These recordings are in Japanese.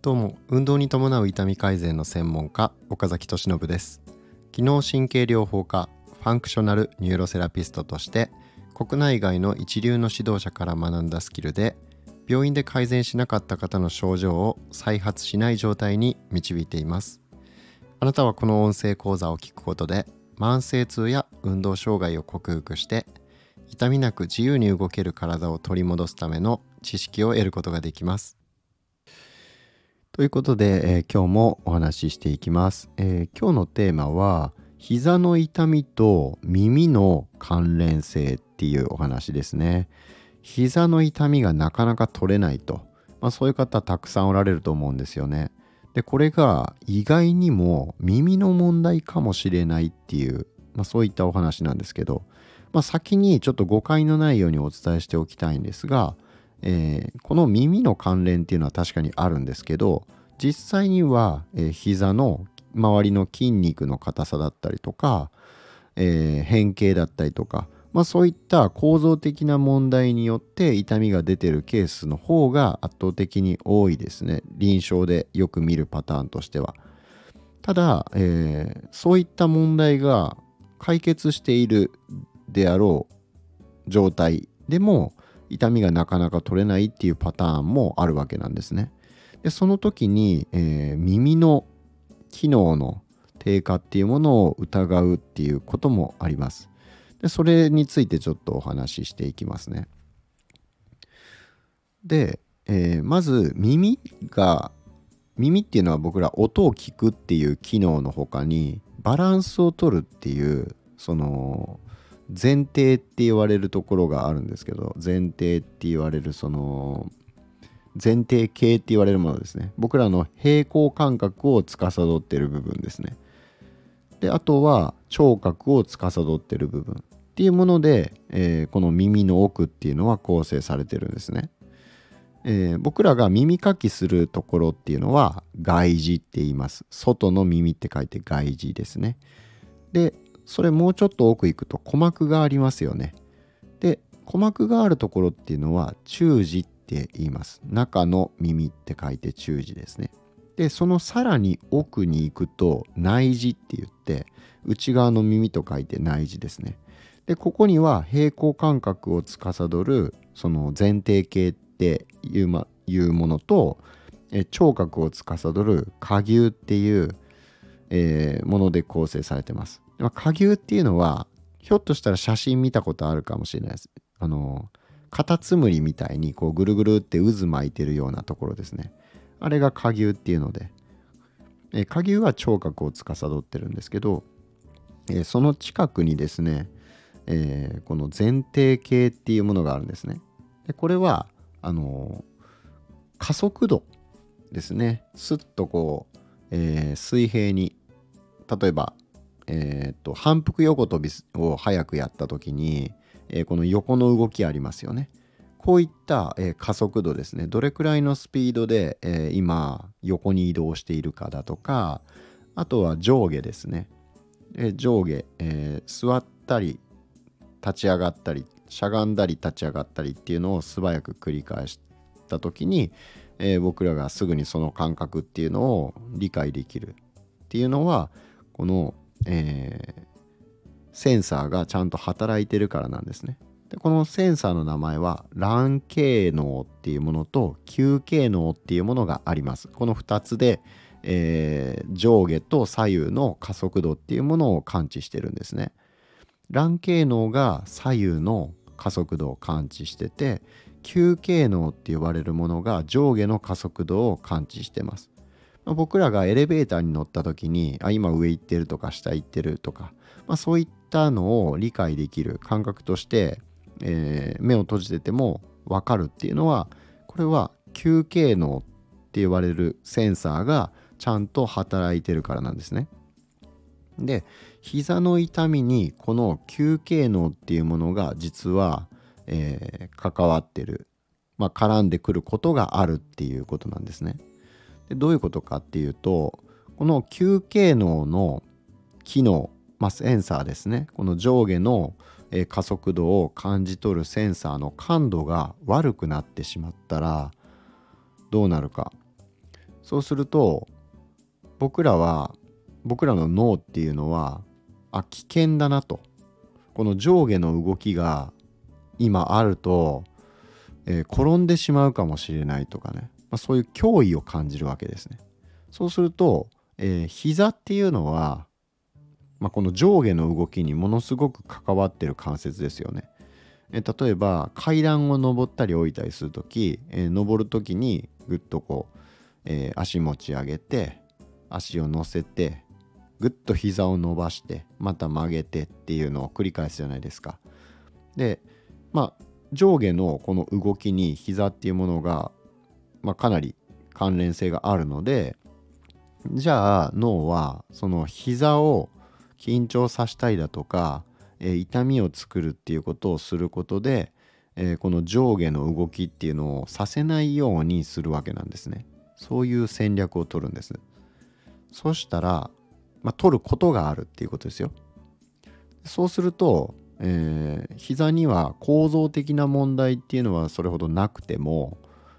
どうも運動に伴う痛み改善の専門家岡崎俊信です。機能神経療法科ファンクショナルニューロセラピストとして国内外の一流の指導者から学んだスキルで病院で改善しなかった方の症状を再発しない状態に導いています。あなたはこの音声講座を聞くことで慢性痛や運動障害を克服して痛みなく自由に動ける体を取り戻すための知識を得ることができます。ということで、えー、今日もお話ししていきます、えー、今日のテーマは膝の痛みと耳の関連性っていうお話ですね。膝の痛みがなかなか取れないと、まあ、そういう方たくさんおられると思うんですよね。でこれが意外にも耳の問題かもしれないっていう、まあ、そういったお話なんですけど、まあ、先にちょっと誤解のないようにお伝えしておきたいんですが、えー、この耳の関連っていうのは確かにあるんですけど実際には、えー、膝の周りの筋肉の硬さだったりとか、えー、変形だったりとかまあ、そういった構造的な問題によって痛みが出てるケースの方が圧倒的に多いですね。臨床でよく見るパターンとしては。ただ、えー、そういった問題が解決しているであろう状態でも痛みがなかなか取れないっていうパターンもあるわけなんですねでその時に、えー、耳の機能の低下っていうものを疑うっていうこともありますでそれについてちょっとお話ししていきますね。で、えー、まず耳が耳っていうのは僕ら音を聞くっていう機能の他にバランスを取るっていうその前提って言われるところがあるんですけど前提って言われるその前提系って言われるものですね僕らの平行感覚を司っている部分ですねであとは聴覚を司っている部分っていうもので、えー、この耳の奥っていうのは構成されてるんですね。えー、僕らが耳かきするところっていうのは外耳って言います。外の耳って書いて外耳ですね。で、それもうちょっと奥行くと鼓膜がありますよね。で、鼓膜があるところっていうのは中耳って言います。中の耳って書いて中耳ですね。でそのさらに奥に行くと内耳って言って内側の耳と書いて内耳ですねでここには平行感覚を司るその前提系っていう,、ま、いうものとえ聴覚を司る下牛っていう、えー、もので構成されてます。まあ下牛っていうのはひょっとしたら写真見たことあるかもしれないです。あのカタツムリみたいにこうぐるぐるって渦巻いてるようなところですね。あれが下牛っていうので、え下牛は聴覚を司ってるんですけど、えその近くにですね、えー、この前提系っていうものがあるんですね。でこれはあの加速度ですね。スッとこう、えー、水平に例えば、えー、と反復横跳びを早くやった時に、えー、この横の動きありますよね。こういった、えー、加速度ですねどれくらいのスピードで、えー、今横に移動しているかだとかあとは上下ですね、えー、上下、え座ったり立ち上がったりしゃがんだり立ち上がったりっていうのを素早く繰り返した時に、え僕らがすぐにその感覚っていうのを理解できるっていうのはこの、えセンサーがちゃんと働いてるからなんですね。でこのセンサーの名前は卵系能っていうものと球系能っていうものがあります。この2つで、えー、上下と左右の加速度っていうものを感知してるんですね。卵系能が左右の加速度を感知してて球系能って呼ばれるものが上下の加速度を感知してます。まあ僕らがエレベーターに乗った時にあ今上行ってるとか下行ってるとか、まあ、そういったのを理解できる感覚としてえー、目を閉じてても分かるっていうのはこれは球形能って言われるセンサーがちゃんと働いてるからなんですね。で膝の痛みにこの球形能っていうものが実は、えー、関わってる、まあ、絡んでくることがあるっていうことなんですね。でどういうことかっていうとこの球形能の機能、まあ、センサーですね。この上下の、加速度を感じ取るセンサーの感度が悪くなってしまったらどうなるか。そうすると僕らは僕らの脳っていうのはあ危険だなと。この上下の動きが今あると、えー、転んでしまうかもしれないとかね、まあ、そういう脅威を感じるわけですね。そうすると、えー、膝っていうのは、まあ、この上下の動きにものすごく関わってる関節ですよね。え例えば階段を上ったり降りたりする時、えー、登る時にぐっとこう、えー、足持ち上げて足を乗せてぐっと膝を伸ばしてまた曲げてっていうのを繰り返すじゃないですか。でまあ上下のこの動きに膝っていうものが、まあ、かなり関連性があるのでじゃあ脳はその膝を緊張させたいだとか、えー、痛みを作るっていうことをすることで、えー、この上下の動きっていうのをさせないようにするわけなんですね。そういう戦略を取るんです。そしたらまあ、取ることがあるっていうことですよ。そうすると、えー、膝には構造的な問題っていうのはそれほどなくても、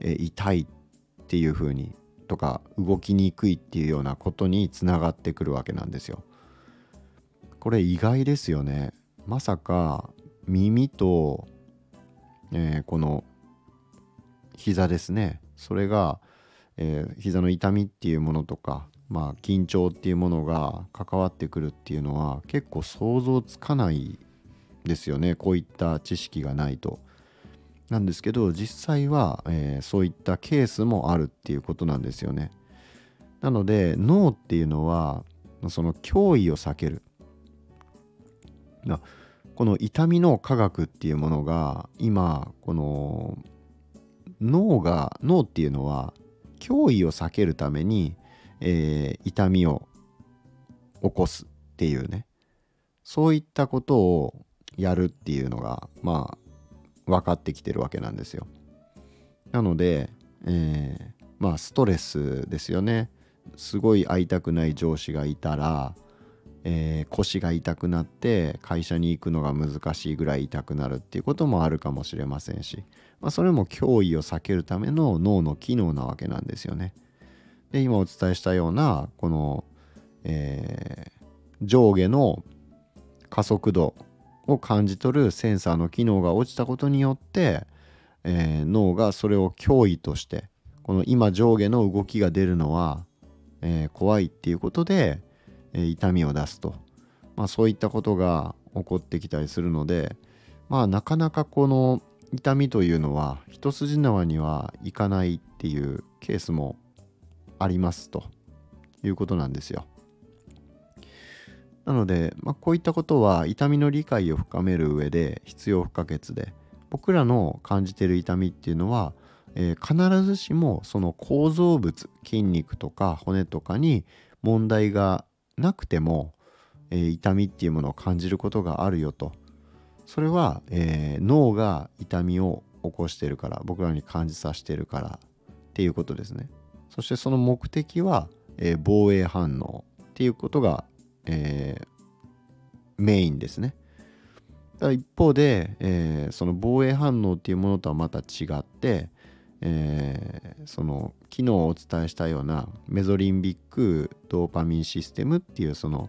えー、痛いっていうふうにとか動きにくいっていうようなことにつながってくるわけなんですよ。これ意外ですよね。まさか耳と、えー、この膝ですねそれが、えー、膝の痛みっていうものとかまあ、緊張っていうものが関わってくるっていうのは結構想像つかないですよねこういった知識がないと。なんですけど実際は、えー、そういったケースもあるっていうことなんですよね。なので脳っていうのはその脅威を避ける。この痛みの科学っていうものが今この脳が脳っていうのは脅威を避けるためにえー、痛みを起こすっていうねそういったことをやるっていうのがまあ分かってきてるわけなんですよ。なので、えー、まあストレスですよね。すごい会いたくない上司がいたら、えー、腰が痛くなって会社に行くのが難しいぐらい痛くなるっていうこともあるかもしれませんし、まあ、それも脅威を避けるための脳の機能なわけなんですよね。で今お伝えしたようなこの、えー、上下の加速度を感じ取るセンサーの機能が落ちたことによって、えー、脳がそれを脅威としてこの今上下の動きが出るのは、えー、怖いっていうことで、えー、痛みを出すと、まあ、そういったことが起こってきたりするのでまあなかなかこの痛みというのは一筋縄にはいかないっていうケースもありますということなんですよ。なので、まあ、こういったことは痛みの理解を深める上で必要不可欠で僕らの感じてる痛みっていうのは、えー、必ずしもその構造物筋肉とか骨とかに問題がなくても、えー、痛みっていうものを感じることがあるよとそれは、えー、脳が痛みを起こしてるから僕らに感じさせてるからっていうことですね。そしてその目的は、え、防衛反応っていうことが、えー、メインですね。一方で、えー、その防衛反応っていうものとはまた違って、えー、その昨日お伝えしたようなメゾリンビックドーパミンシステムっていうその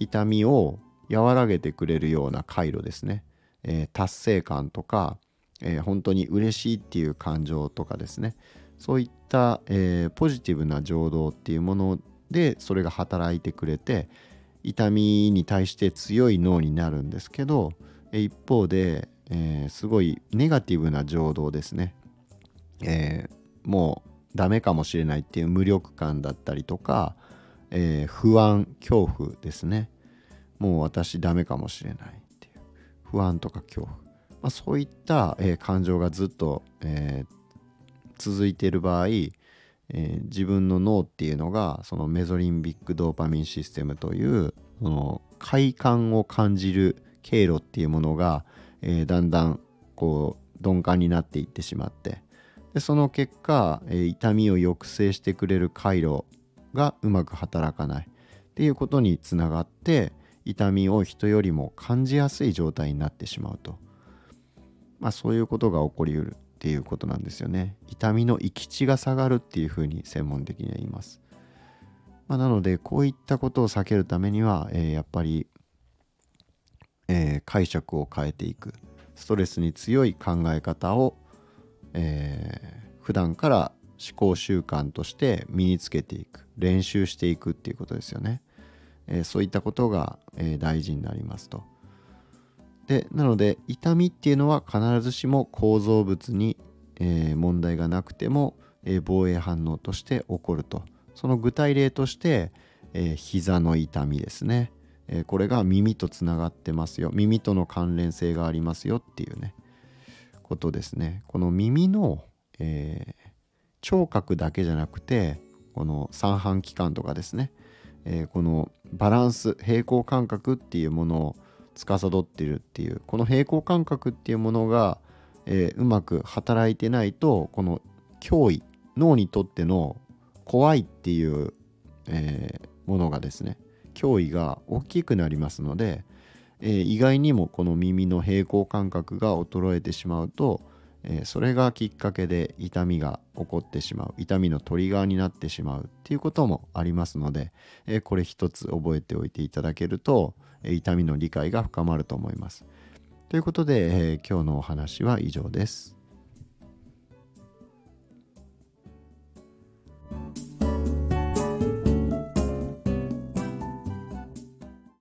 痛みを和らげてくれるような回路ですね、えー、達成感とか、えー、本当に嬉しいっていう感情とかですねそういった、えー、ポジティブな情動っていうものでそれが働いてくれて痛みに対して強い脳になるんですけど一方で、えー、すごいネガティブな情動ですね、えー、もうダメかもしれないっていう無力感だったりとか、えー、不安恐怖ですね。もう私ダメかもしれないっていう。不安とか恐怖、まあ、そういった、え、感情がずっと、え、続いている場合、えー、自分の脳っていうのがそのメゾリンビックドーパミンシステムというその快感を感じる経路っていうものが、えー、だんだんこう鈍感になっていってしまってでその結果、えー、痛みを抑制してくれる回路がうまく働かないっていうことにつながって痛みを人よりも感じやすい状態になってしまうと、まあ、そういうことが起こりうる。っていうことなんですよね。痛みの域地が下がるっていうふうに専門的には言います、まあ、なのでこういったことを避けるためには、えー、やっぱり、えー、解釈を変えていく。ストレスに強い考え方を、えー、普段から思考習慣として身につけていく。練習していくっていうことですよね、えー、そういったことが、えー、大事になりますと。でなので痛みっていうのは必ずしも構造物に、えー、問題がなくても、えー、防衛反応として起こると。その具体例として、えー、膝の痛みですね、えー、これが耳とつながってますよ。耳との関連性がありますよっていうねことですね。この耳の、え、聴覚だけじゃなくてこの三半規管とかですね、え、このバランス平行感覚っていうものを司っているっていうこの平衡感覚っていうものが、えー、うまく働いてないとこの脅威脳にとっての怖いっていう、えー、ものがですね脅威が大きくなりますので、えー、意外にもこの耳の平衡感覚が衰えてしまうと、えー、それがきっかけで痛みが起こってしまう痛みのトリガーになってしまうっていうこともありますので、えー、これ一つ覚えておいていただけると、えー、痛みの理解が深まると思います。ということで、え今日のお話は以上です。